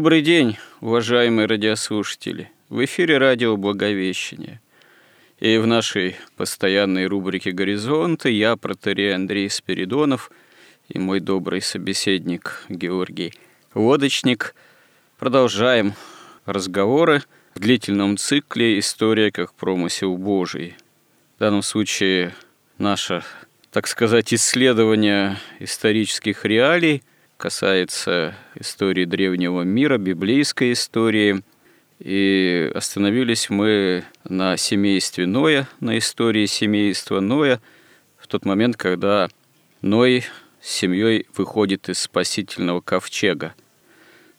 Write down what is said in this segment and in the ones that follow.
Добрый день, уважаемые радиослушатели. В эфире радио «Благовещение». И в нашей постоянной рубрике «Горизонты» я, протерей Андрей Спиридонов, и мой добрый собеседник Георгий Лодочник продолжаем разговоры в длительном цикле «История как промысел Божий». В данном случае наше, так сказать, исследование исторических реалий – касается истории древнего мира, библейской истории. И остановились мы на семействе Ноя, на истории семейства Ноя, в тот момент, когда Ной с семьей выходит из спасительного ковчега.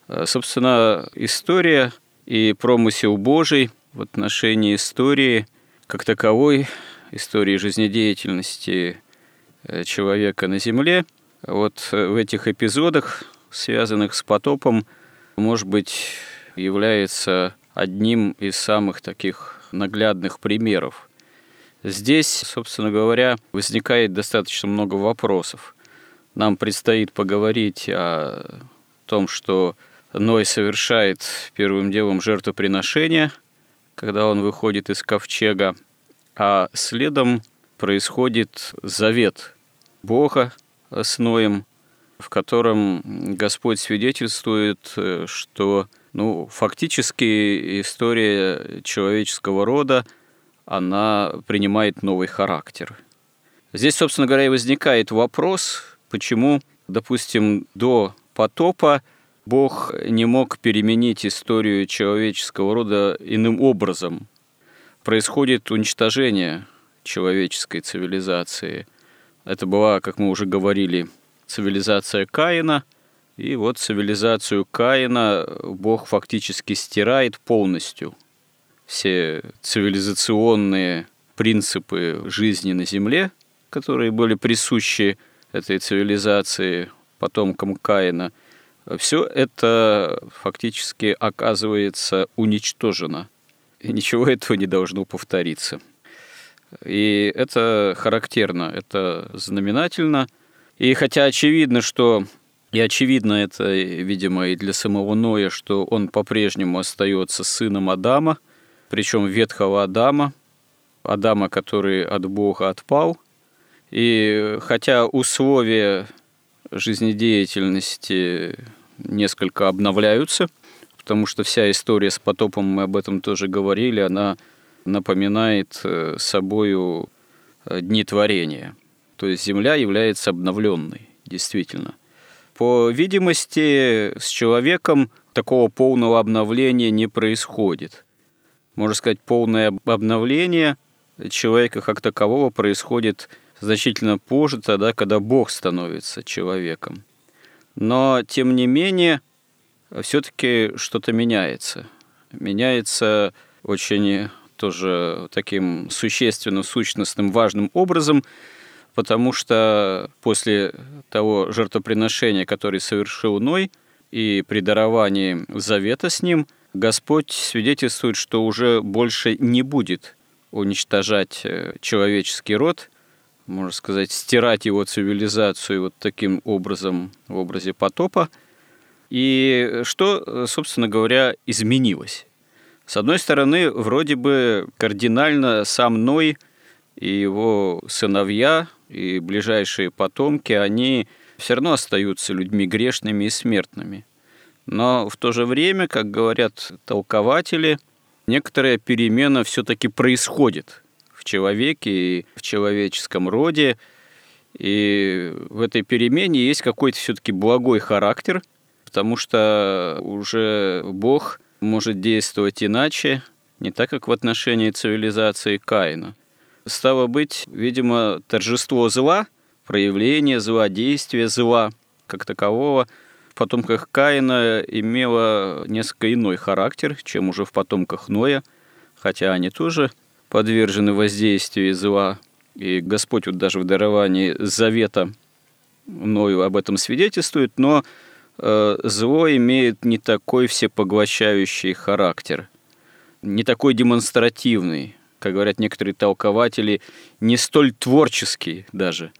А, собственно, история и промысел Божий в отношении истории как таковой, истории жизнедеятельности э, человека на земле – вот э, в этих эпизодах, связанных с потопом, может быть, является одним из самых таких наглядных примеров. Здесь, собственно говоря, возникает достаточно много вопросов. Нам предстоит поговорить о том, что Ной совершает первым делом жертвоприношение, когда он выходит из ковчега, а следом происходит завет Бога с Ноем, в котором Господь свидетельствует, э, что ну, фактически история человеческого рода, она принимает новый характер. Здесь, собственно говоря, и возникает вопрос, почему, допустим, до потопа Бог не мог переменить историю человеческого рода иным образом. Происходит уничтожение человеческой цивилизации – это была, как мы уже говорили, цивилизация Каина. И вот цивилизацию Каина Бог фактически стирает полностью. Все цивилизационные принципы жизни на Земле, которые были присущи этой цивилизации потомкам Каина, все это фактически оказывается уничтожено. И ничего этого не должно повториться. И это характерно, это знаменательно. И хотя очевидно, что и очевидно это, видимо, и для самого Ноя, что он по-прежнему остается сыном Адама, причем ветхого Адама, Адама, который от Бога отпал. И хотя условия жизнедеятельности несколько обновляются, потому что вся история с потопом, мы об этом тоже говорили, она напоминает э, собою э, дни творения. То есть Земля является обновленной, действительно. По видимости, с человеком такого полного обновления не происходит. Можно сказать, полное обновление человека как такового происходит значительно позже, тогда, когда Бог становится человеком. Но, тем не менее, все-таки что-то меняется. Меняется очень тоже таким существенным, сущностным, важным образом, потому что после того жертвоприношения, которое совершил Ной, и при даровании завета с ним, Господь свидетельствует, что уже больше не будет уничтожать э, человеческий род, можно сказать, стирать его цивилизацию вот таким образом, в образе потопа, И что, собственно говоря, изменилось? С одной стороны, вроде бы кардинально сам Ной и его сыновья и ближайшие потомки, они все равно остаются людьми грешными и смертными. Но в то же время, как говорят толкователи, некоторая перемена все-таки происходит в человеке и в человеческом роде. И в этой перемене есть какой-то все-таки благой характер, потому что уже Бог может действовать иначе, не так, как в отношении цивилизации Каина. Стало быть, видимо, торжество зла, проявление зла, действие зла как такового в потомках Каина имело несколько иной характер, чем уже в потомках Ноя, хотя они тоже подвержены воздействию зла. И Господь вот даже в даровании завета Ною об этом свидетельствует, но зло имеет не такой всепоглощающий характер, не такой демонстративный, как говорят некоторые толкователи, не столь творческий даже,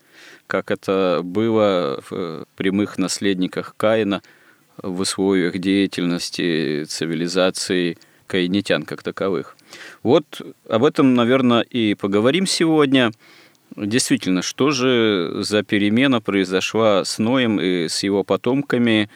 как это было в прямых наследниках Каина в условиях деятельности цивилизации каинитян как таковых. Вот об этом, наверное, и поговорим сегодня. Действительно, что же за перемена произошла с Ноем и с его потомками,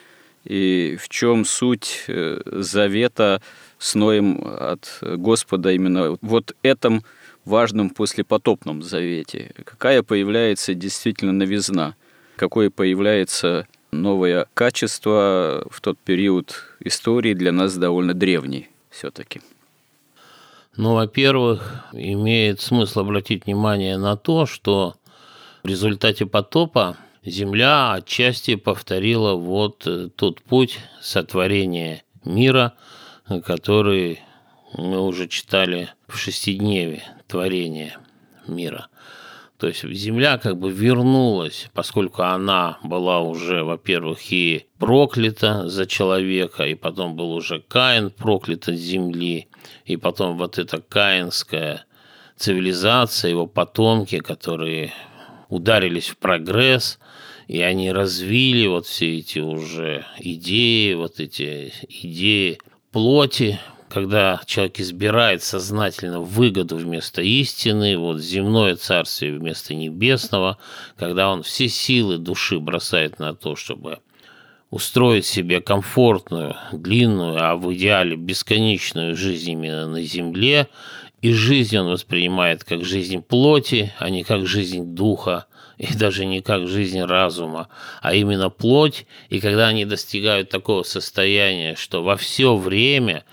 и в чем суть э, завета с Ноем от Господа именно вот этом важном послепотопном завете? Какая появляется действительно новизна? Какое появляется новое качество в тот период истории для нас довольно древний все-таки? Ну, во-первых, имеет смысл обратить внимание на то, что в результате потопа Земля отчасти повторила вот тот путь сотворения мира – который мы уже читали в шестидневе творения мира. То есть Земля как бы вернулась, поскольку она была уже, во-первых, и проклята за человека, и потом был уже Каин проклят от земли, и потом вот эта каинская цивилизация, его потомки, которые ударились в прогресс, и они развили вот все эти уже идеи, вот эти идеи плоти, когда человек избирает сознательно выгоду вместо истины, вот земное царствие вместо небесного, когда он все силы души бросает на то, чтобы устроить себе комфортную, длинную, а в идеале бесконечную жизнь именно на земле, и жизнь он воспринимает как жизнь плоти, а не как жизнь духа, и даже не как жизнь разума, а именно плоть. И когда они достигают такого состояния, что во все время,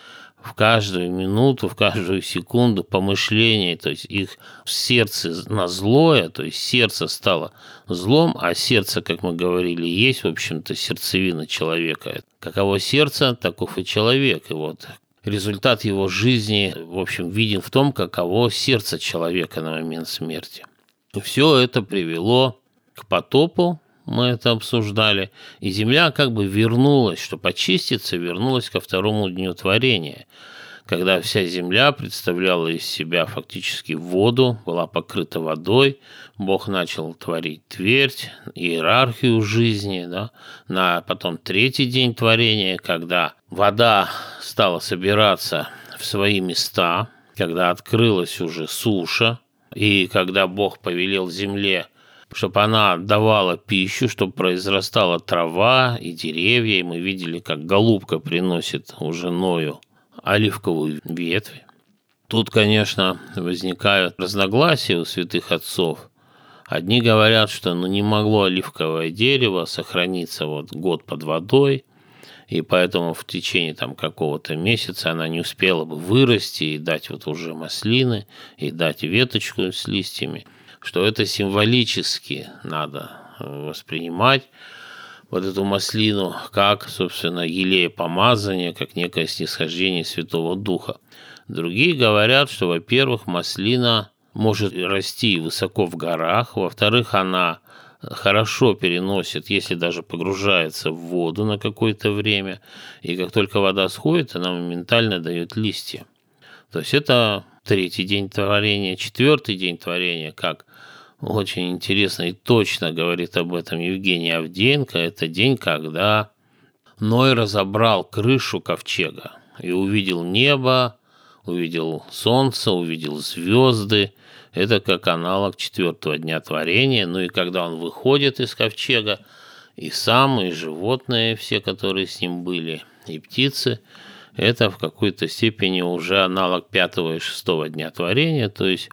в каждую минуту, в каждую секунду помышления, то есть их сердце на злое, то есть сердце стало злом, а сердце, как мы говорили, есть, в общем-то, сердцевина человека. Каково сердце, таков и человек. И вот результат его жизни, в общем, виден в том, каково сердце человека на момент смерти. Все это привело к потопу, мы это обсуждали, и земля как бы вернулась, чтобы очиститься, вернулась ко второму дню творения, когда вся земля представляла из себя фактически воду, была покрыта водой, Бог начал творить твердь, иерархию жизни, да, на потом третий день творения, когда вода стала собираться в свои места, когда открылась уже суша, и когда Бог повелел земле, чтобы она давала пищу, чтобы произрастала трава и деревья, и мы видели, как голубка приносит уже Ною оливковую ветвь. Тут, конечно, возникают разногласия у святых отцов. Одни говорят, что ну, не могло оливковое дерево сохраниться вот год под водой – и поэтому в течение там какого-то месяца она не успела бы вырасти и дать вот уже маслины, и дать веточку с листьями, что это символически надо э, воспринимать вот эту маслину как, собственно, елея помазания, как некое снисхождение Святого Духа. Другие говорят, что, во-первых, маслина может расти высоко в горах, во-вторых, она хорошо переносит, если даже погружается в воду на какое-то время, и как только вода сходит, она моментально дает листья. То есть это третий день творения, четвертый день творения, как очень интересно и точно говорит об этом Евгений Авдеенко, это день, когда Ной разобрал крышу ковчега и увидел небо, увидел солнце, увидел звезды. Это как аналог четвертого дня творения. Ну и когда он выходит из ковчега, и сам, и животные, все, которые с ним были, и птицы, это в какой-то степени уже аналог пятого и шестого дня творения, то есть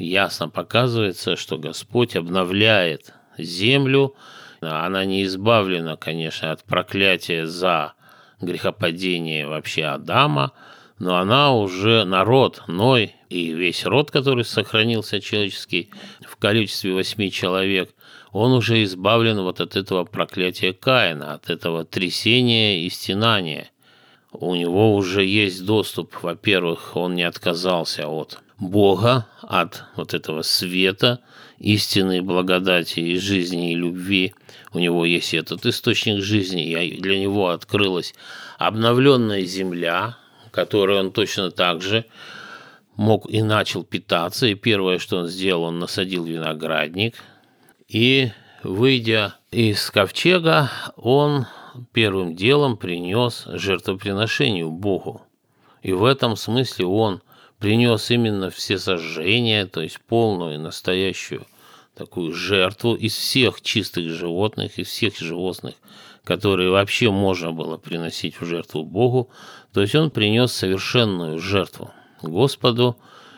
ясно показывается, что Господь обновляет землю, она не избавлена, конечно, от проклятия за грехопадение вообще Адама, но она уже народ, Ной и весь род, который сохранился человеческий в количестве восьми человек, он уже избавлен вот от этого проклятия Каина, от этого трясения и стенания. У него уже есть доступ, во-первых, он не отказался от Бога, от вот этого света, истинной благодати и жизни и любви. У него есть этот источник жизни, и для него открылась обновленная земля, которой он точно так же мог и начал питаться. И первое, что он сделал, он насадил виноградник. И, выйдя из ковчега, он первым делом принес жертвоприношению Богу. И в этом смысле он принес именно все сожжения, то есть полную настоящую такую жертву из всех чистых животных, из всех животных, которые вообще можно было приносить в жертву Богу. То есть он принес совершенную жертву Господу.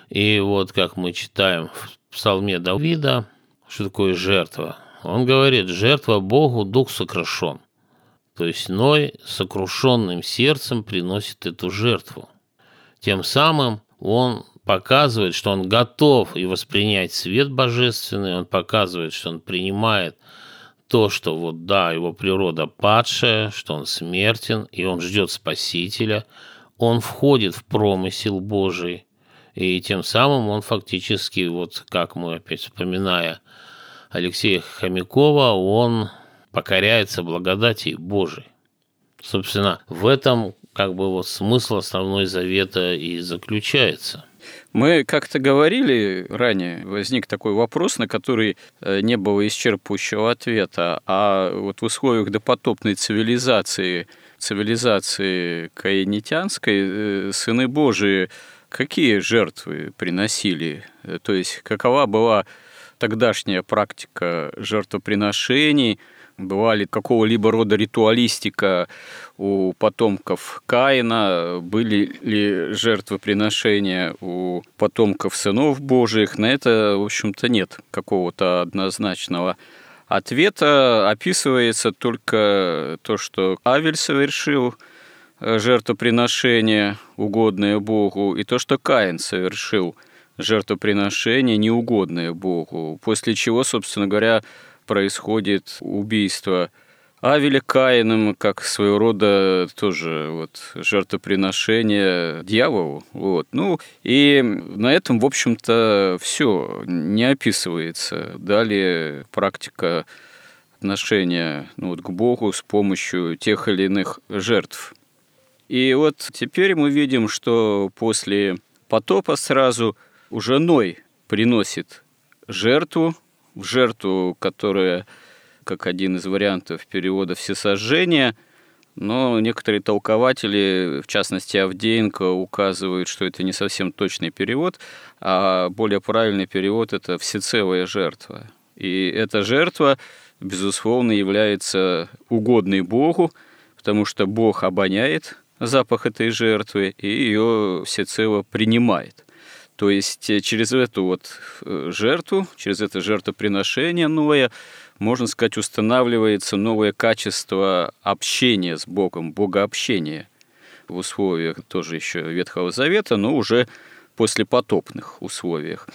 И вот как мы читаем в псалме Давида, что такое жертва? Он говорит, жертва Богу, дух сокрушен. То есть Ной сокрушенным сердцем приносит эту жертву. Тем самым он показывает, что он готов и воспринять свет божественный, он показывает, что он принимает то, что вот да, его природа падшая, что он смертен, и он ждет Спасителя, он входит в промысел Божий, и тем самым он фактически, вот как мы опять вспоминая Алексея Хомякова, он покоряется благодати Божией. Собственно, в этом как бы вот смысл основной завета и заключается. Мы как-то говорили ранее, возник такой вопрос, на который э, не было исчерпывающего ответа, а вот в условиях допотопной цивилизации, цивилизации каинитянской, э, сыны Божии какие жертвы приносили? Э, то есть какова была тогдашняя практика жертвоприношений – была ли какого-либо рода ритуалистика у потомков Каина, были ли жертвоприношения у потомков сынов Божьих, на это, в общем-то, нет какого-то однозначного ответа. Описывается только то, что Авель совершил жертвоприношение, угодное Богу, и то, что Каин совершил жертвоприношение, неугодное Богу, после чего, собственно говоря, происходит убийство Авеля Каином, как своего рода тоже вот жертвоприношение дьяволу. Вот. Ну, и на этом, в общем-то, все не описывается. Далее практика отношения ну, вот, к Богу с помощью тех или иных жертв. И вот теперь мы видим, что после потопа сразу уже Ной приносит жертву, в жертву, которая, как один из вариантов перевода «всесожжение», но некоторые толкователи, в частности Авдеенко, указывают, что это не совсем точный перевод, а более правильный перевод – это «всецелая жертва». И эта жертва, безусловно, является угодной Богу, потому что Бог обоняет запах этой жертвы и ее всецело принимает – то есть э, через эту вот э, жертву, через это жертвоприношение новое, можно сказать, устанавливается новое качество общения с Богом, богообщения в условиях тоже еще Ветхого Завета, но уже после потопных условиях.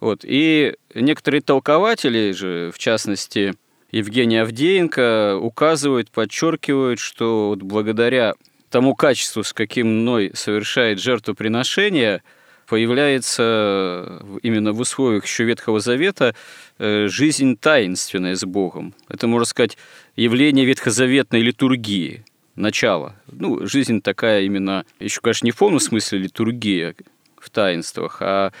Вот. И некоторые толкователи же, в частности, Евгений Авдеенко, указывают, подчеркивают, что вот благодаря тому качеству, с каким мной совершает жертвоприношение – появляется именно в условиях еще Ветхого Завета э, жизнь таинственная с Богом. Это, можно сказать, явление ветхозаветной литургии, начало. Ну, жизнь такая именно, еще, конечно, не в полном смысле литургия в таинствах, а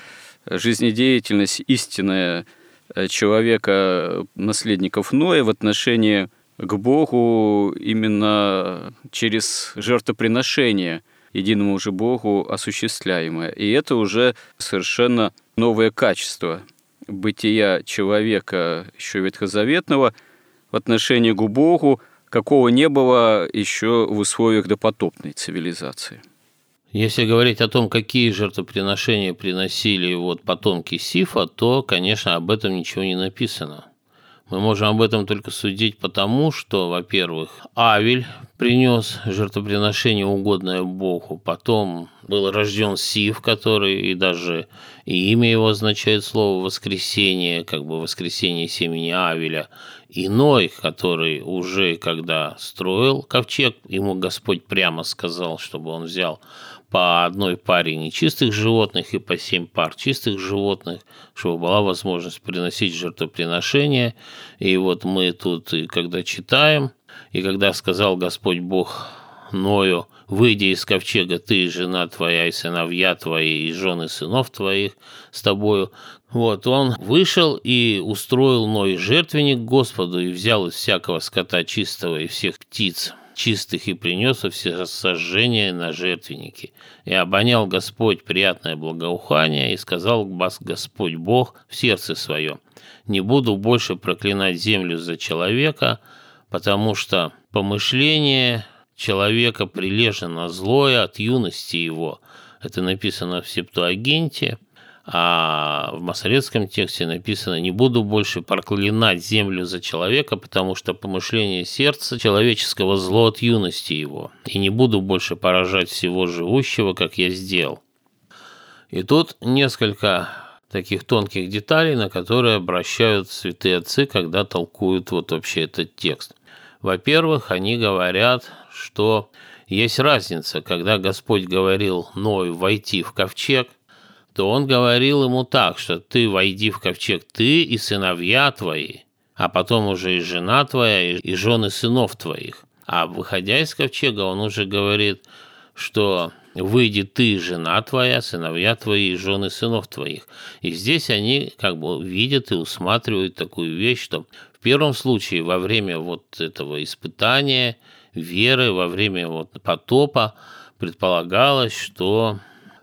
жизнедеятельность истинная э, человека, наследников Ноя в отношении к Богу именно через жертвоприношение единому же Богу осуществляемое. И это уже совершенно новое качество бытия человека еще ветхозаветного в отношении к Богу, какого не было еще в условиях допотопной цивилизации. Если говорить о том, какие жертвоприношения приносили вот потомки Сифа, то, конечно, об этом ничего не написано. Мы можем об этом только судить потому, что, во-первых, Авель принес жертвоприношение, угодное Богу, потом был рожден Сив, который и даже и имя его означает слово «воскресение», как бы «воскресение семени Авеля», Иной, который уже когда строил ковчег, ему Господь прямо сказал, чтобы он взял по одной паре нечистых животных и по семь пар чистых животных, чтобы была возможность приносить жертвоприношения. И вот мы тут, когда читаем, и когда сказал Господь Бог Ною, выйди из ковчега ты, жена твоя и сыновья твои, и жены сынов твоих с тобою, вот, он вышел и устроил Ной жертвенник Господу и взял из всякого скота чистого и всех птиц чистых и принес все сожжения на жертвенники. И обонял Господь приятное благоухание, и сказал Господь Бог в сердце своем, «Не буду больше проклинать землю за человека, потому что помышление человека прилежно злое от юности его». Это написано в Септуагенте – а в масоретском тексте написано «Не буду больше проклинать землю за человека, потому что помышление сердца человеческого зло от юности его, и не буду больше поражать всего живущего, как я сделал». И тут несколько таких тонких деталей, на которые обращают святые отцы, когда толкуют вот вообще этот текст. Во-первых, они говорят, что есть разница, когда Господь говорил Ною войти в ковчег – то он говорил ему так, что ты войди в ковчег, ты и сыновья твои, а потом уже и жена твоя, и жены сынов твоих. А выходя из ковчега, он уже говорит, что выйди ты, жена твоя, сыновья твои и жены сынов твоих. И здесь они как бы видят и усматривают такую вещь, что в первом случае во время вот этого испытания веры, во время вот потопа предполагалось, что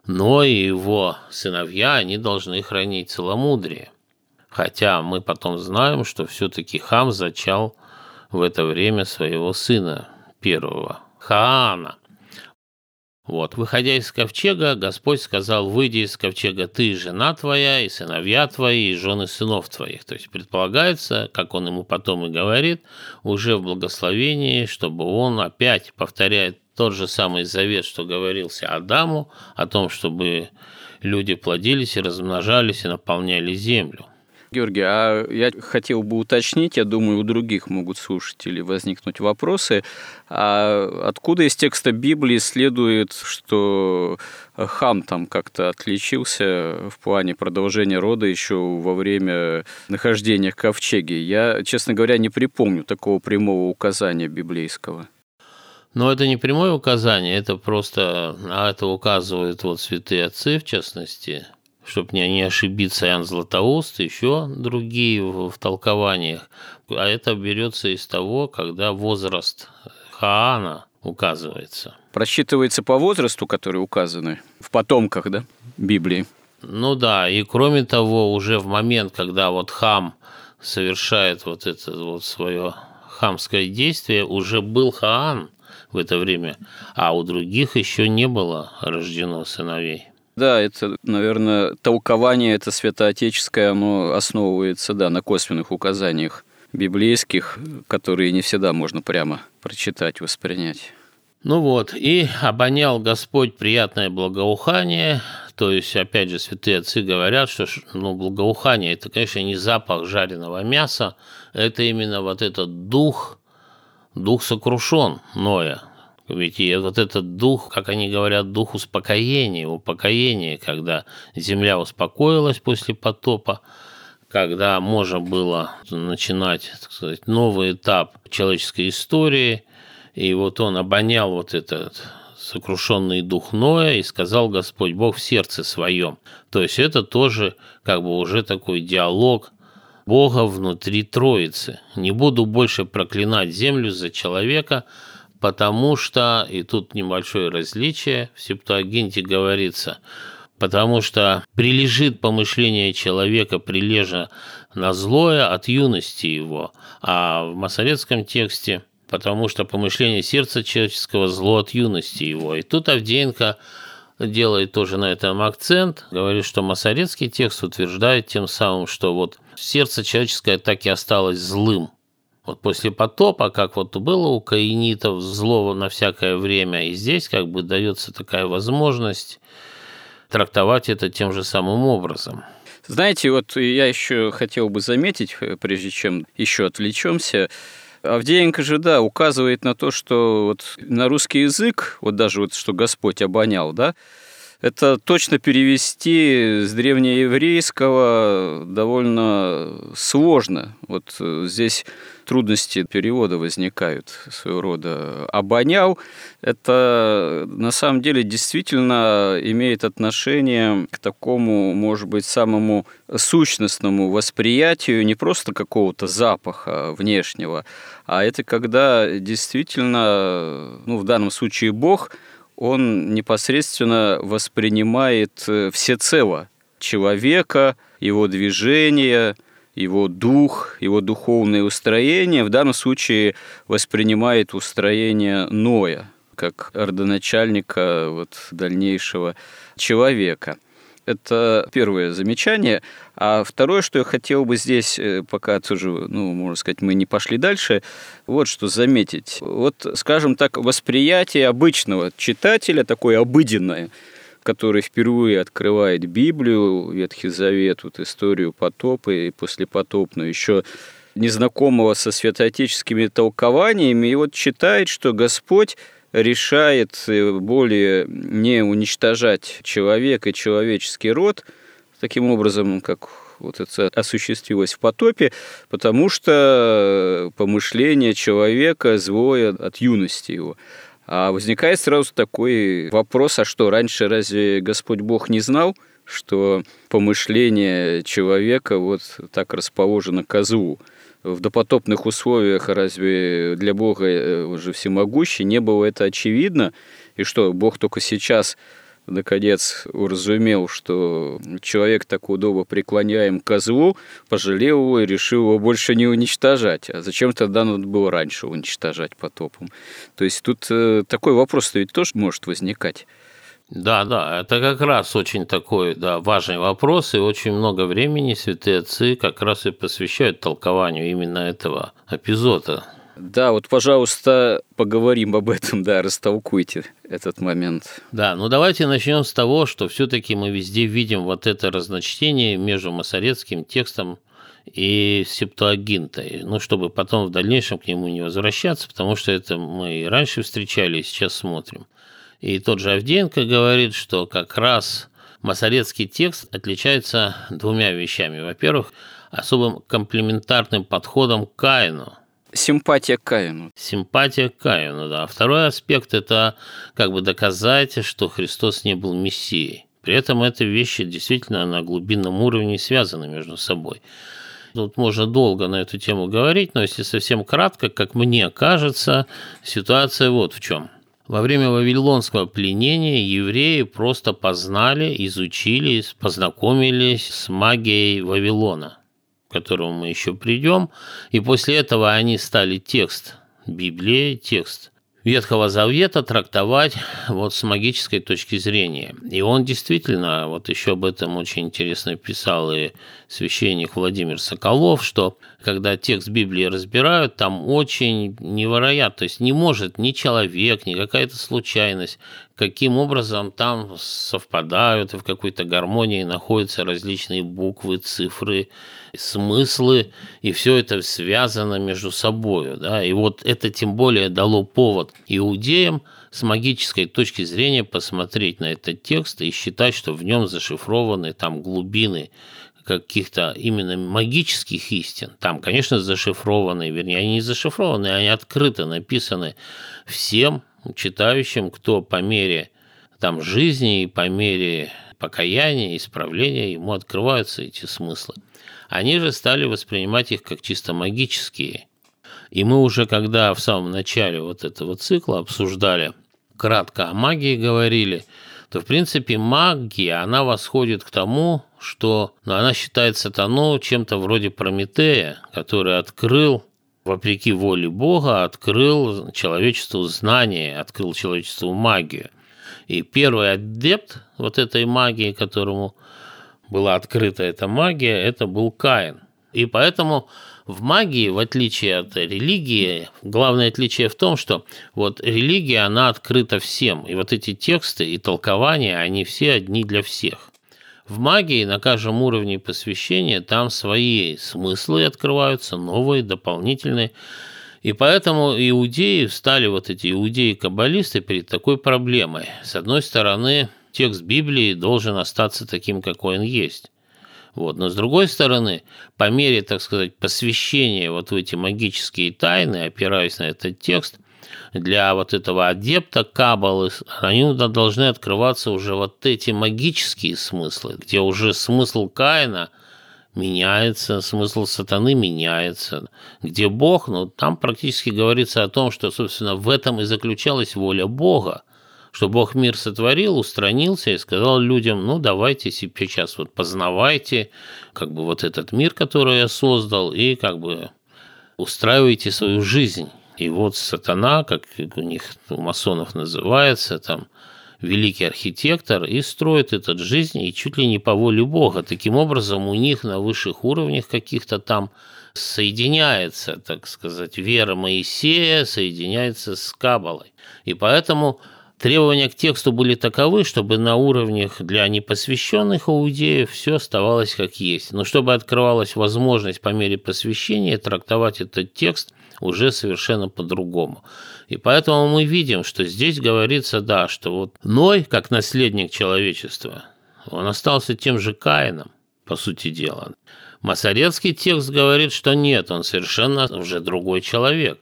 но и его сыновья, они должны хранить целомудрие. Хотя мы потом знаем, что все-таки Хам зачал в это время своего сына первого, Хаана. Вот, выходя из ковчега, Господь сказал, выйди из ковчега ты, жена твоя, и сыновья твои, и жены сынов твоих. То есть предполагается, как он ему потом и говорит, уже в благословении, чтобы он опять повторяет тот же самый завет, что говорился Адаму, о том, чтобы люди плодились и размножались и наполняли землю. Георгий, а я хотел бы уточнить, я думаю, у других могут слушателей возникнуть вопросы. А откуда из текста Библии следует, что хам там как-то отличился в плане продолжения рода еще во время нахождения в ковчеге? Я, честно говоря, не припомню такого прямого указания библейского. Но это не прямое указание, это просто, на это указывают вот святые отцы, в частности, чтобы не, не ошибиться Иоанн Златоуст, еще другие в, в толкованиях. А это берется из того, когда возраст Хаана указывается. Просчитывается по возрасту, который указаны в потомках, да, Библии? Ну да, и кроме того, уже в момент, когда вот хам совершает вот это вот свое хамское действие, уже был Хаан, в это время, а у других еще не было рождено сыновей. Да, это, наверное, толкование это святоотеческое, оно основывается, да, на косвенных указаниях библейских, которые не всегда можно прямо прочитать, воспринять. Ну вот, и обонял Господь приятное благоухание, то есть, опять же, святые отцы говорят, что ну, благоухание – это, конечно, не запах жареного мяса, это именно вот этот дух дух сокрушен, Ноя. Ведь и вот этот дух, как они говорят, дух успокоения, упокоения, когда земля успокоилась после потопа, когда можно было начинать, так сказать, новый этап человеческой истории, и вот он обонял вот этот сокрушенный дух Ноя и сказал Господь Бог в сердце своем. То есть это тоже как бы уже такой диалог Бога внутри Троицы. Не буду больше проклинать землю за человека, потому что, и тут небольшое различие, в Септуагинте говорится, потому что прилежит помышление человека прилежа на злое от юности его, а в масоретском тексте потому что помышление сердца человеческого зло от юности его. И тут Авдеенко делает тоже на этом акцент, говорит, что масоретский текст утверждает тем самым, что вот сердце человеческое так и осталось злым, вот после потопа, как вот было у каинитов злого на всякое время, и здесь как бы дается такая возможность трактовать это тем же самым образом. Знаете, вот я еще хотел бы заметить, прежде чем еще отвлечемся, Авдеенко же, да, указывает на то, что вот на русский язык, вот даже вот что Господь обонял, да, это точно перевести с древнееврейского довольно сложно. Вот э, здесь трудности перевода возникают своего рода. Обонял – это на самом деле действительно имеет отношение к такому, может быть, самому сущностному восприятию не просто какого-то запаха внешнего, а это когда действительно, ну, в данном случае Бог – он непосредственно воспринимает э, всецело человека, его движение, его дух, его духовное устроение. В данном случае воспринимает устроение Ноя, как родоначальника вот, дальнейшего человека – это первое замечание. А второе, что я хотел бы здесь, э, пока тоже, ну, можно сказать, мы не пошли дальше, вот что заметить. Вот, скажем так, восприятие обычного читателя, такое обыденное, который впервые открывает Библию, Ветхий Завет, вот историю потопа и послепотопную, еще незнакомого со святоотеческими толкованиями, и вот читает, что Господь решает э, более не уничтожать человека и человеческий род, таким образом, как вот это осуществилось в потопе, потому что помышление человека злое от юности его. А возникает сразу такой вопрос, а что, раньше разве Господь Бог не знал, что помышление человека вот так расположено к злу? в допотопных условиях разве для Бога э, уже всемогущий не было это очевидно? И что, Бог только сейчас наконец уразумел, что человек так удобно преклоняем козлу, пожалел его и решил его больше не уничтожать. А зачем тогда надо было раньше уничтожать потопом? То есть тут э, такой вопрос ведь тоже может возникать. Да, да, это как раз очень такой да, важный вопрос, и очень много времени святые отцы как раз и посвящают толкованию именно этого эпизода. Да, вот, пожалуйста, поговорим об этом, да, растолкуйте этот момент. Да, ну давайте начнем с того, что все-таки мы везде видим вот это разночтение между масоретским текстом и септуагинтой, ну, чтобы потом в дальнейшем к нему не возвращаться, потому что это мы и раньше встречали, и сейчас смотрим. И тот же Авдеенко говорит, что как раз масоретский текст отличается двумя вещами. Во-первых, особым комплементарным подходом к Каину. Симпатия к Каину. Симпатия к Каину, да. Второй аспект – это как бы доказать, что Христос не был Мессией. При этом эти вещи действительно на глубинном уровне связаны между собой. Тут можно долго на эту тему говорить, но если совсем кратко, как мне кажется, ситуация вот в чем – во время вавилонского пленения евреи просто познали, изучили, познакомились с магией Вавилона, к которому мы еще придем, и после этого они стали текст Библии, текст Ветхого Завета трактовать вот с магической точки зрения. И он действительно, вот еще об этом очень интересно писал и священник Владимир Соколов, что когда текст Библии разбирают, там очень невероятно, то есть не может ни человек, ни какая-то случайность, каким образом там совпадают и в какой-то гармонии находятся различные буквы, цифры, смыслы, и все это связано между собой. Да? И вот это тем более дало повод иудеям с магической точки зрения посмотреть на этот текст и считать, что в нем зашифрованы там глубины каких-то именно магических истин. Там, конечно, зашифрованы, вернее, они не зашифрованы, они открыто написаны всем читающим, кто по мере там, жизни и по мере покаяния, исправления, ему открываются эти смыслы. Они же стали воспринимать их как чисто магические. И мы уже, когда в самом начале вот этого цикла обсуждали, кратко о магии говорили, то, в принципе, магия, она восходит к тому, что ну, она считает сатану чем-то вроде Прометея, который открыл вопреки воле Бога, открыл человечеству знание, открыл человечеству магию. И первый адепт вот этой магии, которому была открыта эта магия, это был Каин. И поэтому в магии, в отличие от религии, главное отличие в том, что вот религия, она открыта всем. И вот эти тексты и толкования, они все одни для всех. В магии на каждом уровне посвящения там свои смыслы открываются, новые, дополнительные. И поэтому иудеи встали, вот эти иудеи-каббалисты, перед такой проблемой. С одной стороны, текст Библии должен остаться таким, какой он есть. Вот. Но с другой стороны, по мере, так сказать, посвящения вот в эти магические тайны, опираясь на этот текст, для вот этого адепта Каббалы, они должны открываться уже вот эти магические смыслы, где уже смысл Каина меняется, смысл сатаны меняется. Где Бог, ну, там практически говорится о том, что, собственно, в этом и заключалась воля Бога, что Бог мир сотворил, устранился и сказал людям, ну, давайте сейчас вот познавайте как бы вот этот мир, который я создал, и как бы устраивайте свою жизнь. И вот сатана, как у них у масонов называется, там, великий архитектор, и строит этот жизнь, и чуть ли не по воле Бога. Таким образом, у них на высших уровнях каких-то там соединяется, так сказать, вера Моисея соединяется с Кабалой. И поэтому требования к тексту были таковы, чтобы на уровнях для непосвященных иудеев все оставалось как есть. Но чтобы открывалась возможность по мере посвящения трактовать этот текст уже совершенно по-другому. И поэтому мы видим, что здесь говорится, да, что вот Ной, как наследник человечества, он остался тем же Каином, по сути дела. Масорецкий текст говорит, что нет, он совершенно уже другой человек.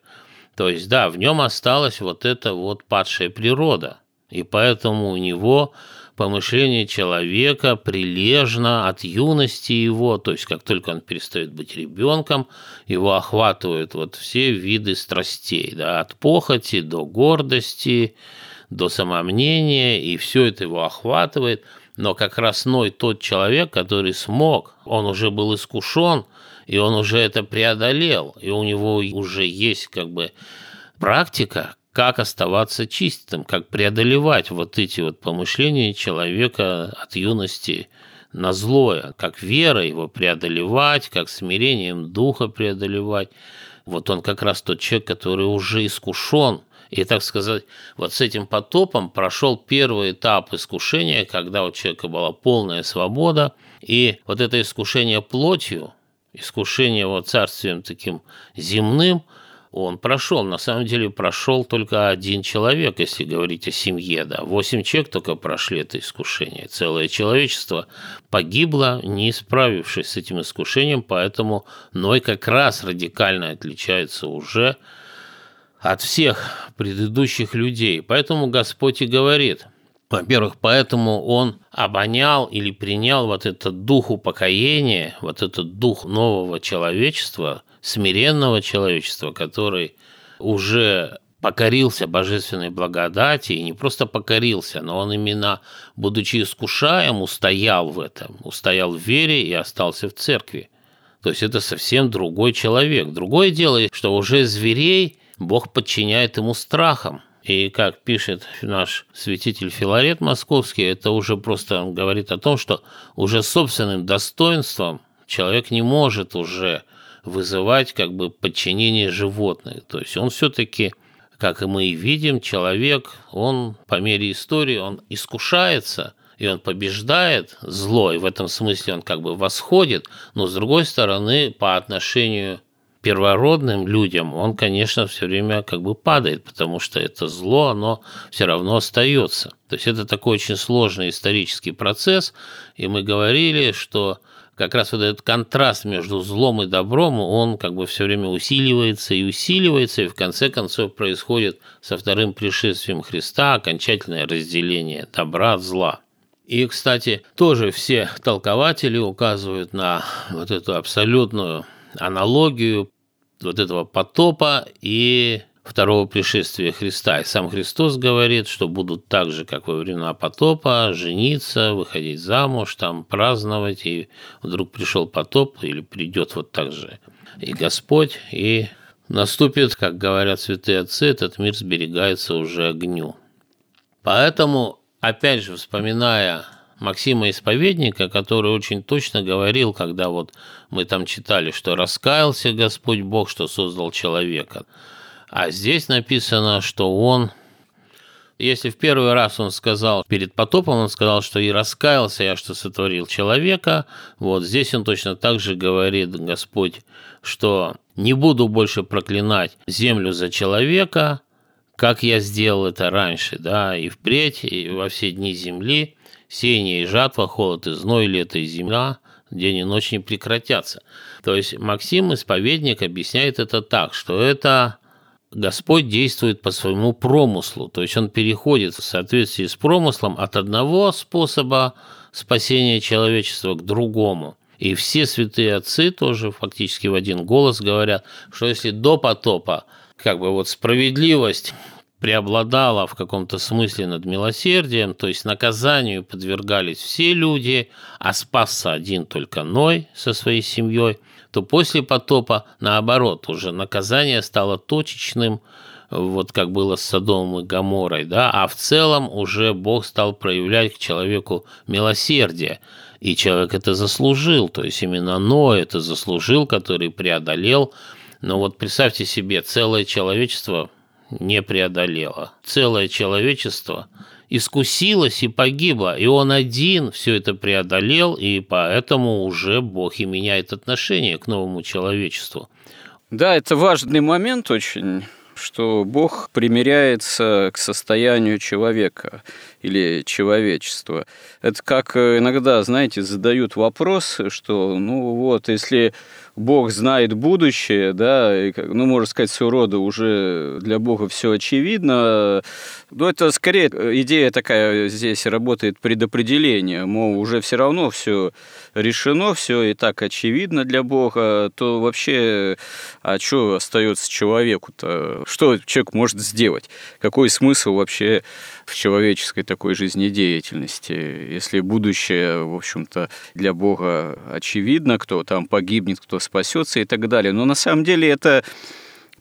То есть, да, в нем осталась вот эта вот падшая природа, и поэтому у него помышление человека прилежно от юности его, то есть как только он перестает быть ребенком, его охватывают вот все виды страстей, да, от похоти до гордости, до самомнения, и все это его охватывает. Но как раз Ной тот человек, который смог, он уже был искушен, и он уже это преодолел, и у него уже есть как бы практика, как оставаться чистым, как преодолевать вот эти вот помышления человека от юности на злое, как вера его преодолевать, как смирением духа преодолевать. Вот он как раз тот человек, который уже искушен, и, так сказать, вот с этим потопом прошел первый этап искушения, когда у человека была полная свобода, и вот это искушение плотью, искушение вот царствием таким земным – он прошел. На самом деле прошел только один человек, если говорить о семье. Да. Восемь человек только прошли это искушение. Целое человечество погибло, не справившись с этим искушением, поэтому Ной как раз радикально отличается уже от всех предыдущих людей. Поэтому Господь и говорит – во-первых, поэтому он обонял или принял вот этот дух упокоения, вот этот дух нового человечества – смиренного человечества, который уже покорился божественной благодати, и не просто покорился, но он именно, будучи искушаем, устоял в этом, устоял в вере и остался в церкви. То есть это совсем другой человек. Другое дело, что уже зверей Бог подчиняет ему страхом. И как пишет наш святитель Филарет Московский, это уже просто говорит о том, что уже собственным достоинством человек не может уже вызывать как бы подчинение животных. То есть он все-таки, как и мы и видим, человек, он по мере истории, он искушается, и он побеждает зло, и в этом смысле он как бы восходит, но с другой стороны, по отношению первородным людям, он, конечно, все время как бы падает, потому что это зло, оно все равно остается. То есть это такой очень сложный исторический процесс, и мы говорили, что как раз вот этот контраст между злом и добром, он как бы все время усиливается и усиливается, и в конце концов происходит со вторым пришествием Христа окончательное разделение добра от зла. И, кстати, тоже все толкователи указывают на вот эту абсолютную аналогию вот этого потопа и второго пришествия Христа. И сам Христос говорит, что будут так же, как во времена потопа, жениться, выходить замуж, там праздновать, и вдруг пришел потоп, или придет вот так же и Господь, и наступит, как говорят святые отцы, этот мир сберегается уже огню. Поэтому, опять же, вспоминая Максима Исповедника, который очень точно говорил, когда вот мы там читали, что раскаялся Господь Бог, что создал человека. А здесь написано, что он, если в первый раз он сказал, перед потопом он сказал, что и раскаялся я, что сотворил человека, вот здесь он точно так же говорит, Господь, что не буду больше проклинать землю за человека, как я сделал это раньше, да, и впредь, и во все дни земли, сеяние и жатва, холод и зной, лето и зима, день и ночь не прекратятся. То есть Максим, исповедник, объясняет это так, что это Господь действует по своему промыслу, то есть он переходит в соответствии с промыслом от одного способа спасения человечества к другому. И все святые отцы тоже фактически в один голос говорят, что если до потопа как бы вот справедливость преобладала в каком-то смысле над милосердием, то есть наказанию подвергались все люди, а спасся один только Ной со своей семьей, то после потопа, наоборот, уже наказание стало точечным, вот как было с Содомом и Гаморой, да, а в целом уже Бог стал проявлять к человеку милосердие, и человек это заслужил, то есть именно Ной это заслужил, который преодолел. Но вот представьте себе, целое человечество не преодолело. Целое человечество искусилось и погибло, и он один все это преодолел, и поэтому уже Бог и меняет отношение к новому человечеству. Да, это важный момент очень что Бог примиряется к состоянию человека или человечества. Это как иногда, знаете, задают вопрос, что, ну вот, если Бог знает будущее, да, и, ну, можно сказать, с урода уже для Бога все очевидно. Но это скорее идея такая здесь работает предопределение, мол, уже все равно все решено, все и так очевидно для Бога, то вообще, а что остается человеку-то? Что человек может сделать? Какой смысл вообще в человеческой такой жизнедеятельности, если будущее, в общем-то, для Бога очевидно, кто там погибнет, кто спасется и так далее. Но на самом деле это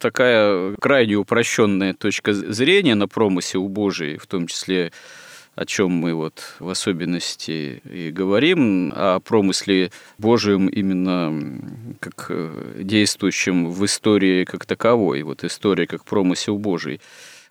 такая крайне упрощенная точка зрения на промысел Божий, в том числе о чем мы вот в особенности и говорим, о промысле Божьем именно как действующем в истории как таковой, вот история как промысел Божий.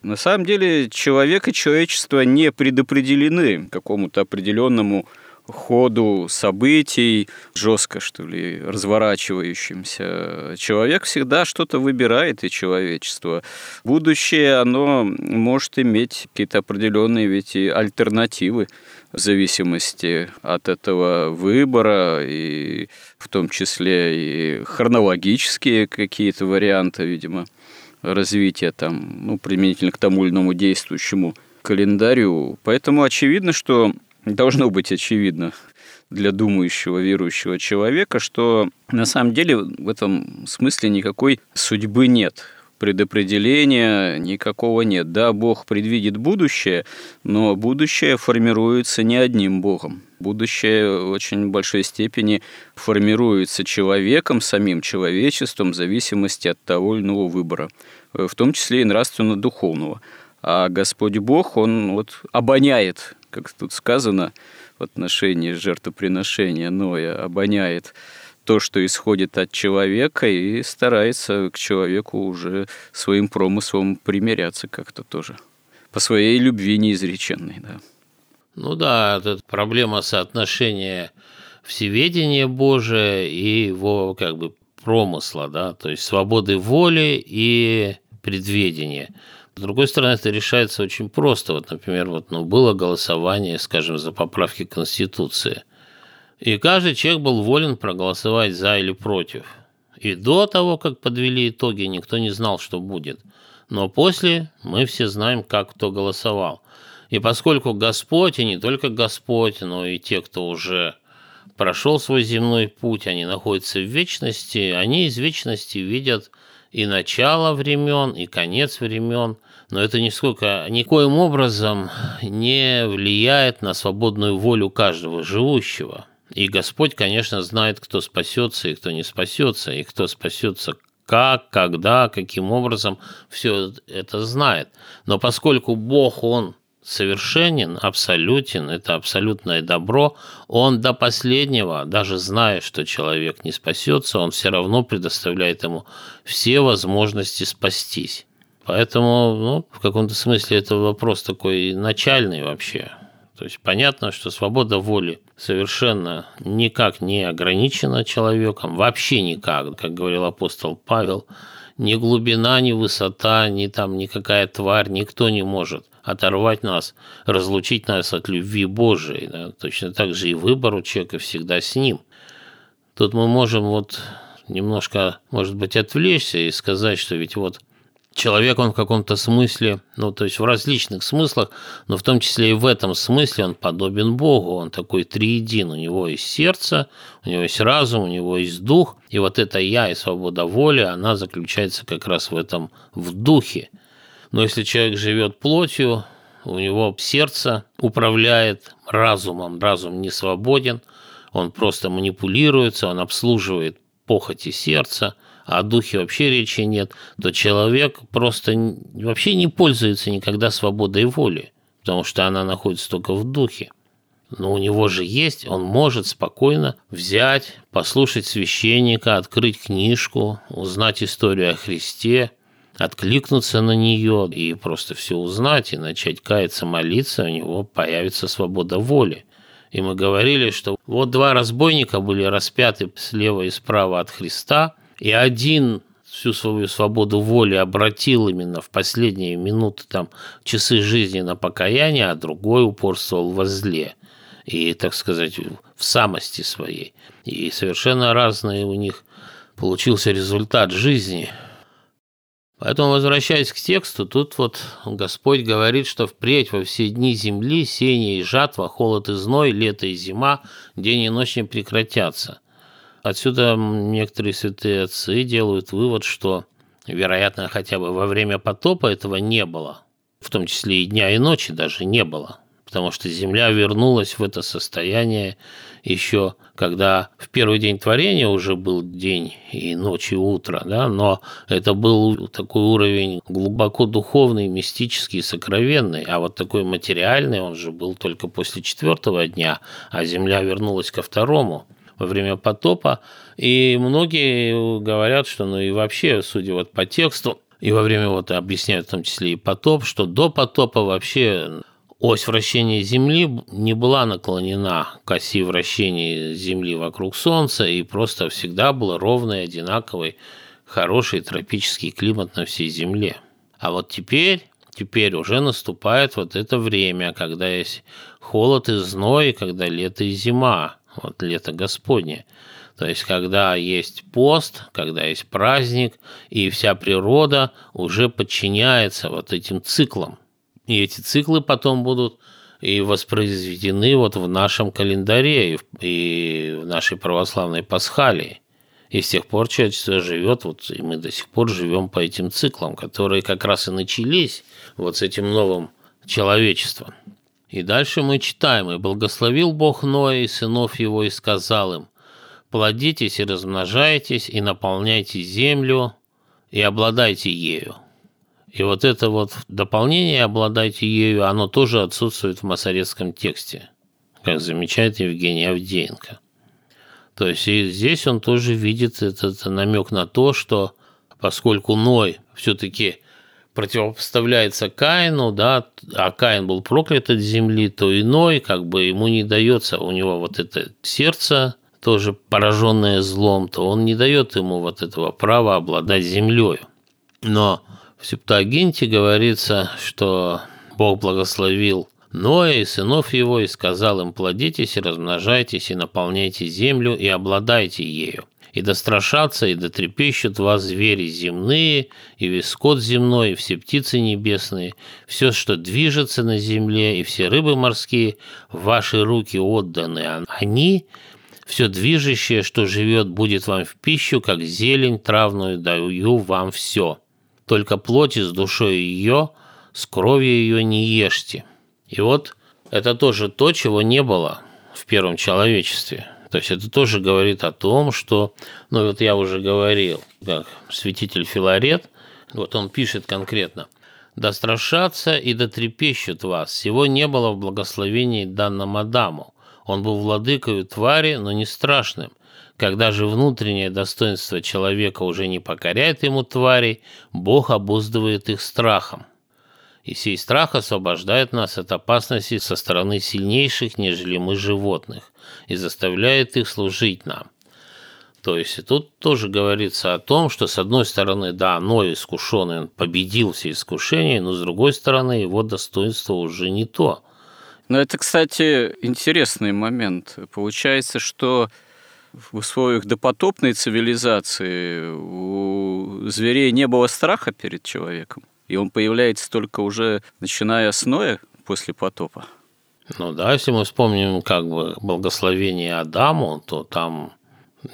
На самом деле человек и человечество не предопределены какому-то определенному ходу событий, жестко, что ли, разворачивающимся. Человек всегда что-то выбирает, и человечество. Будущее, оно может иметь какие-то определенные ведь и альтернативы в зависимости от этого выбора, и в том числе и хронологические какие-то варианты, видимо развития там, ну, применительно к тому или иному действующему календарю. Поэтому очевидно, что должно быть очевидно для думающего, верующего человека, что на самом деле в этом смысле никакой судьбы нет предопределения никакого нет. Да, Бог предвидит будущее, но будущее формируется не одним Богом. Будущее в очень большой степени формируется человеком, самим человечеством, в зависимости от того или иного выбора, в том числе и нравственно-духовного. А Господь Бог, Он вот обоняет, как тут сказано, в отношении жертвоприношения Ноя, обоняет то, что исходит от человека, и старается к человеку уже своим промыслом примиряться как-то тоже. По своей любви неизреченной, да. Ну да, это проблема соотношения всеведения Божия и его как бы промысла, да, то есть свободы воли и предведения. С другой стороны, это решается очень просто. Вот, например, вот, ну, было голосование, скажем, за поправки Конституции – и каждый человек был волен проголосовать за или против. И до того, как подвели итоги, никто не знал, что будет. Но после мы все знаем, как кто голосовал. И поскольку Господь, и не только Господь, но и те, кто уже прошел свой земной путь, они находятся в вечности, они из вечности видят и начало времен, и конец времен, но это нисколько, никоим образом не влияет на свободную волю каждого живущего. И Господь, конечно, знает, кто спасется и кто не спасется, и кто спасется как, когда, каким образом, все это знает. Но поскольку Бог, Он совершенен, абсолютен, это абсолютное добро, он до последнего, даже зная, что человек не спасется, он все равно предоставляет ему все возможности спастись. Поэтому, ну, в каком-то смысле это вопрос такой начальный вообще. То есть понятно, что свобода воли совершенно никак не ограничена человеком, вообще никак, как говорил апостол Павел, ни глубина, ни высота, ни там никакая тварь, никто не может оторвать нас, разлучить нас от любви Божией. Да? Точно так же и выбор у человека всегда с ним. Тут мы можем вот немножко, может быть, отвлечься и сказать, что ведь вот человек, он в каком-то смысле, ну, то есть в различных смыслах, но в том числе и в этом смысле он подобен Богу, он такой триедин, у него есть сердце, у него есть разум, у него есть дух, и вот это «я» и свобода воли, она заключается как раз в этом, в духе – но если человек живет плотью, у него сердце управляет разумом, разум не свободен, он просто манипулируется, он обслуживает похоти сердца, о духе вообще речи нет, то человек просто вообще не пользуется никогда свободой воли, потому что она находится только в духе. Но у него же есть, он может спокойно взять, послушать священника, открыть книжку, узнать историю о Христе – откликнуться на нее и просто все узнать и начать каяться, молиться, у него появится свобода воли. И мы говорили, что вот два разбойника были распяты слева и справа от Христа, и один всю свою свободу воли обратил именно в последние минуты, там, часы жизни на покаяние, а другой упорствовал во зле и, так сказать, в самости своей. И совершенно разные у них получился результат жизни – Поэтому, возвращаясь к тексту, тут вот Господь говорит, что впредь во все дни земли сеяние и жатва, холод и зной, лето и зима, день и ночь не прекратятся. Отсюда некоторые святые отцы делают вывод, что, вероятно, хотя бы во время потопа этого не было, в том числе и дня и ночи даже не было потому что Земля вернулась в это состояние еще, когда в первый день творения уже был день и ночь и утро, да, но это был такой уровень глубоко духовный, мистический, сокровенный, а вот такой материальный он же был только после четвертого дня, а Земля вернулась ко второму во время потопа, и многие говорят, что, ну и вообще, судя вот по тексту, и во время вот объясняют в том числе и потоп, что до потопа вообще ось вращения Земли не была наклонена к оси вращения Земли вокруг Солнца и просто всегда был ровный, одинаковый, хороший тропический климат на всей Земле. А вот теперь, теперь уже наступает вот это время, когда есть холод и зной, когда лето и зима, вот лето Господне. То есть, когда есть пост, когда есть праздник, и вся природа уже подчиняется вот этим циклам. И эти циклы потом будут и воспроизведены вот в нашем календаре, и в, нашей православной пасхалии. И с тех пор человечество живет, вот и мы до сих пор живем по этим циклам, которые как раз и начались вот с этим новым человечеством. И дальше мы читаем, «И благословил Бог Ноя и сынов его, и сказал им, плодитесь и размножайтесь, и наполняйте землю, и обладайте ею, и вот это вот дополнение «обладайте ею», оно тоже отсутствует в масоретском тексте, как замечает Евгений Авдеенко. То есть и здесь он тоже видит этот намек на то, что поскольку Ной все-таки противопоставляется Каину, да, а Каин был проклят от земли, то и Ной как бы ему не дается, у него вот это сердце тоже пораженное злом, то он не дает ему вот этого права обладать землей. Но в Септуагинте говорится, что Бог благословил Ноя и сынов его и сказал им, плодитесь и размножайтесь и наполняйте землю и обладайте ею. И дострашатся, и дотрепещут вас звери земные, и весь скот земной, и все птицы небесные, все, что движется на земле, и все рыбы морские в ваши руки отданы. А они, все движущее, что живет, будет вам в пищу, как зелень травную даю вам все. Только плоти с душой ее, с кровью ее не ешьте. И вот это тоже то, чего не было в первом человечестве – то есть это тоже говорит о том, что, ну вот я уже говорил, как святитель Филарет, вот он пишет конкретно, «Да страшатся и дотрепещут вас, всего не было в благословении данном Адаму. Он был владыкою твари, но не страшным. Когда же внутреннее достоинство человека уже не покоряет ему тварей, Бог обуздывает их страхом и сей страх освобождает нас от опасности со стороны сильнейших, нежели мы животных, и заставляет их служить нам. То есть и тут тоже говорится о том, что с одной стороны, да, Ной искушенный, он победил все искушения, но с другой стороны, его достоинство уже не то. Но это, кстати, интересный момент. Получается, что в условиях допотопной цивилизации у зверей не было страха перед человеком и он появляется только уже начиная с Ноя после потопа. Ну да, если мы вспомним как бы благословение Адаму, то там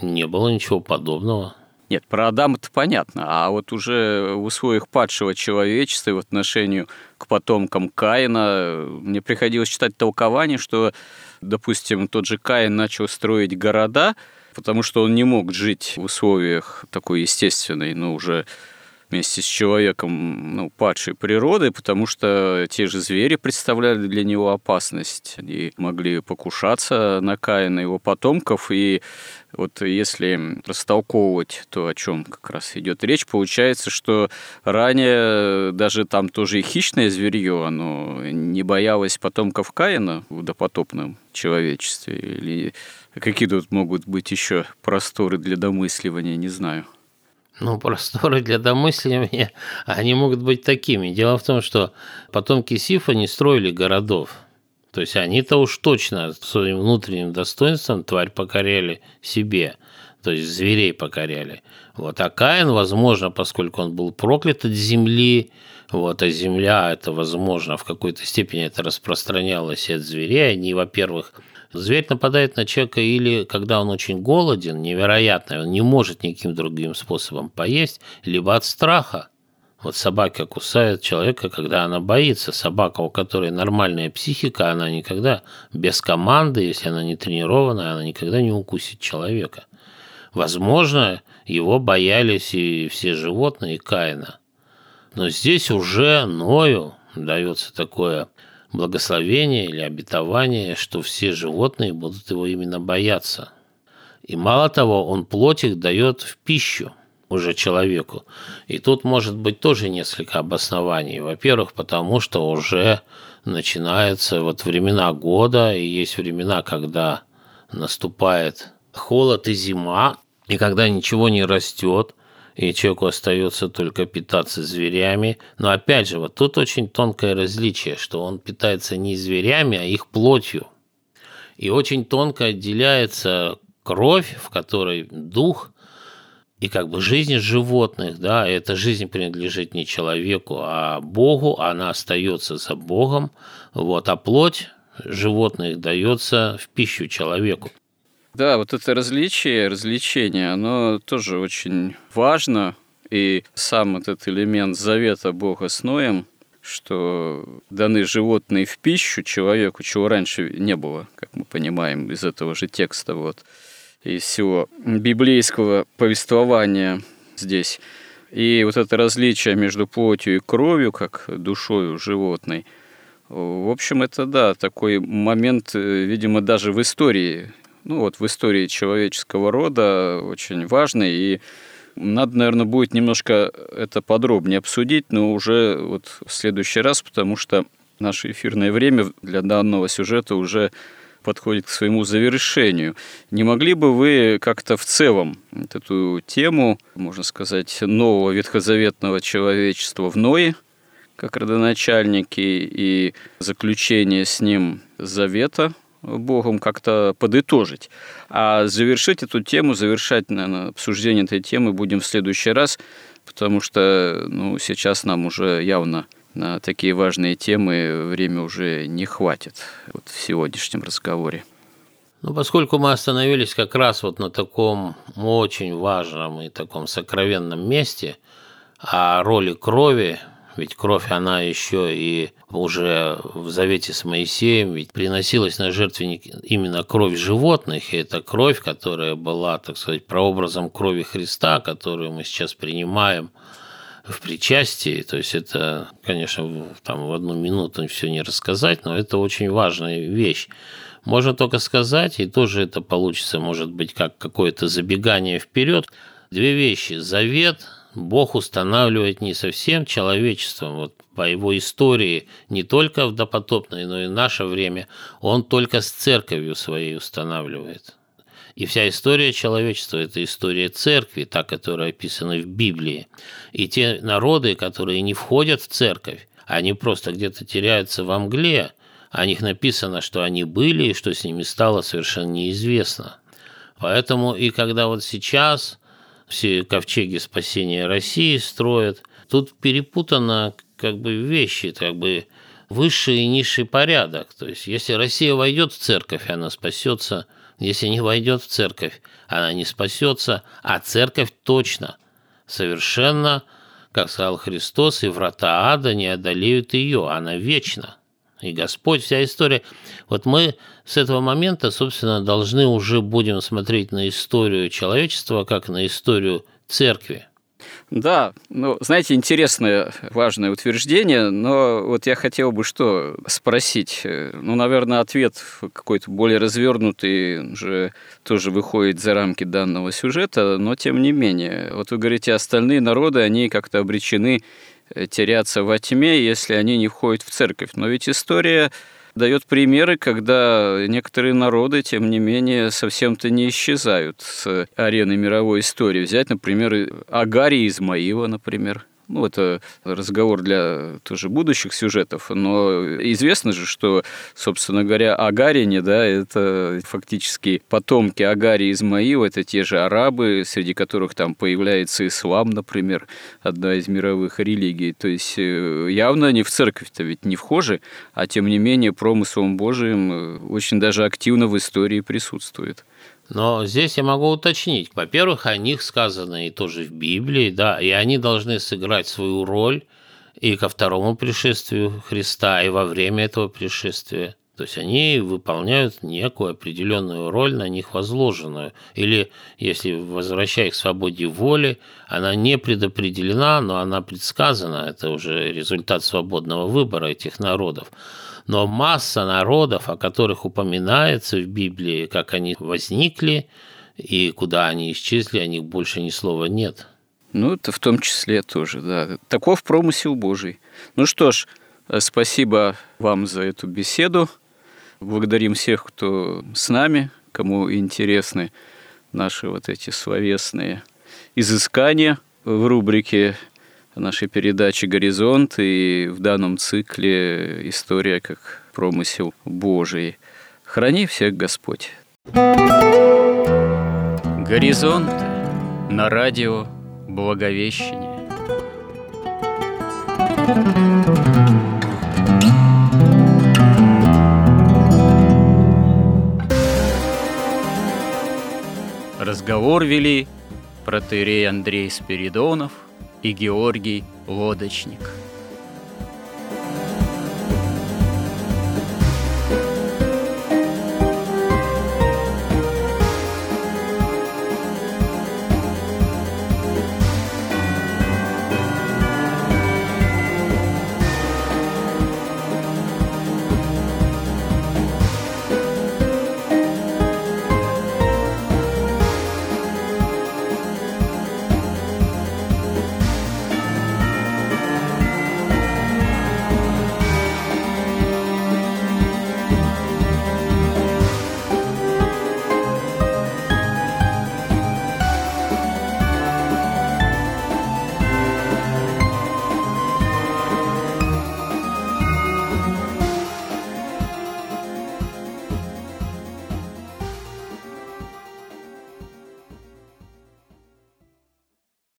не было ничего подобного. Нет, про Адама-то понятно, а вот уже в условиях падшего человечества и в отношении к потомкам Каина мне приходилось читать толкование, что, допустим, тот же Каин начал строить города, потому что он не мог жить в условиях такой естественной, ну, уже вместе с человеком ну, падшей природы, потому что те же звери представляли для него опасность. Они могли покушаться на Каина, его потомков, и вот если растолковывать то, о чем как раз идет речь, получается, что ранее даже там тоже и хищное зверье, оно не боялось потомков Каина в допотопном человечестве, или какие тут могут быть еще просторы для домысливания, не знаю. Ну, просторы для домысливания, они могут быть такими. Дело в том, что потомки Сифа не строили городов. То есть они-то уж точно своим внутренним достоинством тварь покоряли себе, то есть зверей покоряли. Вот. А Каин, возможно, поскольку он был проклят от земли, вот, а земля, это, возможно, в какой-то степени это распространялось и от зверей. Они, во-первых, Зверь нападает на человека или когда он очень голоден, невероятно, он не может никаким другим способом поесть, либо от страха. Вот собака кусает человека, когда она боится. Собака, у которой нормальная психика, она никогда без команды, если она не тренированная, она никогда не укусит человека. Возможно, его боялись и все животные, и Каина. Но здесь уже Ною дается такое благословение или обетование, что все животные будут его именно бояться. И мало того, он плоть их дает в пищу уже человеку. И тут может быть тоже несколько обоснований. Во-первых, потому что уже начинаются вот времена года, и есть времена, когда наступает холод и зима, и когда ничего не растет, и человеку остается только питаться зверями. Но опять же, вот тут очень тонкое различие, что он питается не зверями, а их плотью. И очень тонко отделяется кровь, в которой дух и как бы жизнь животных, да, эта жизнь принадлежит не человеку, а Богу, она остается за Богом, вот, а плоть животных дается в пищу человеку. Да, вот это различие, развлечение, оно тоже очень важно. И сам этот элемент завета Бога с Ноем, что даны животные в пищу человеку, чего раньше не было, как мы понимаем из этого же текста, вот, из всего библейского повествования здесь. И вот это различие между плотью и кровью, как душою животной, в общем, это, да, такой момент, э, видимо, даже в истории ну вот в истории человеческого рода очень важный, и надо, наверное, будет немножко это подробнее обсудить, но уже вот в следующий раз, потому что наше эфирное время для данного сюжета уже подходит к своему завершению. Не могли бы вы как-то в целом вот эту тему, можно сказать, нового ветхозаветного человечества в Ное, как родоначальники, и заключение с ним завета Богом как-то подытожить. А завершить эту тему, завершать, наверное, обсуждение этой темы будем в следующий раз, потому что ну, сейчас нам уже явно на такие важные темы время уже не хватит вот в сегодняшнем разговоре. Ну, поскольку мы остановились как раз вот на таком очень важном и таком сокровенном месте, о роли крови, ведь кровь, она еще и уже в Завете с Моисеем, ведь приносилась на жертвенник именно кровь животных, и это кровь, которая была, так сказать, прообразом крови Христа, которую мы сейчас принимаем в причастии, то есть это, конечно, там в одну минуту все не рассказать, но это очень важная вещь. Можно только сказать, и тоже это получится, может быть, как какое-то забегание вперед. Две вещи. Завет Бог устанавливает не совсем человечеством, вот по его истории, не только в допотопное, но и в наше время, он только с церковью своей устанавливает. И вся история человечества – это история церкви, та, которая описана в Библии. И те народы, которые не входят в церковь, они просто где-то теряются во мгле, о них написано, что они были и что с ними стало совершенно неизвестно. Поэтому и когда вот сейчас все ковчеги спасения России строят, тут перепутано как бы вещи, как бы высший и низший порядок. То есть, если Россия войдет в церковь, она спасется. Если не войдет в церковь, она не спасется. А церковь точно, совершенно, как сказал Христос, и врата ада не одолеют ее. Она вечна и Господь, вся история. Вот мы с этого момента, собственно, должны уже будем смотреть на историю человечества как на историю церкви. Да, ну, знаете, интересное, важное утверждение, но вот я хотел бы что спросить. Ну, наверное, ответ какой-то более развернутый уже тоже выходит за рамки данного сюжета, но тем не менее. Вот вы говорите, остальные народы, они как-то обречены теряться во тьме, если они не входят в церковь. Но ведь история дает примеры, когда некоторые народы, тем не менее, совсем-то не исчезают с арены мировой истории. Взять, например, Агария Измаила, например. Ну, это разговор для тоже будущих сюжетов, но известно же, что, собственно говоря, Агарине, да, это фактически потомки Агарии Измаила, это те же арабы, среди которых там появляется ислам, например, одна из мировых религий. То есть э, явно они в церковь-то ведь не вхожи, а тем не менее промыслом Божиим э, очень даже активно в истории присутствует. Но здесь я могу уточнить. Во-первых, о них сказано и тоже в Библии, да, и они должны сыграть свою роль и ко второму пришествию Христа, и во время этого пришествия. То есть они выполняют некую определенную роль на них возложенную. Или, если возвращаясь к свободе воли, она не предопределена, но она предсказана. Это уже результат свободного выбора этих народов. Но масса народов, о которых упоминается в Библии, как они возникли и куда они исчезли, о них больше ни слова нет. Ну, это в том числе тоже, да. Таков промысел Божий. Ну что ж, спасибо вам за эту беседу. Благодарим всех, кто с нами, кому интересны наши вот эти словесные изыскания в рубрике нашей передачи «Горизонт» и в данном цикле «История как промысел Божий». Храни всех Господь. «Горизонт» на радио Благовещение. Разговор вели протерей Андрей Спиридонов – и Георгий Лодочник.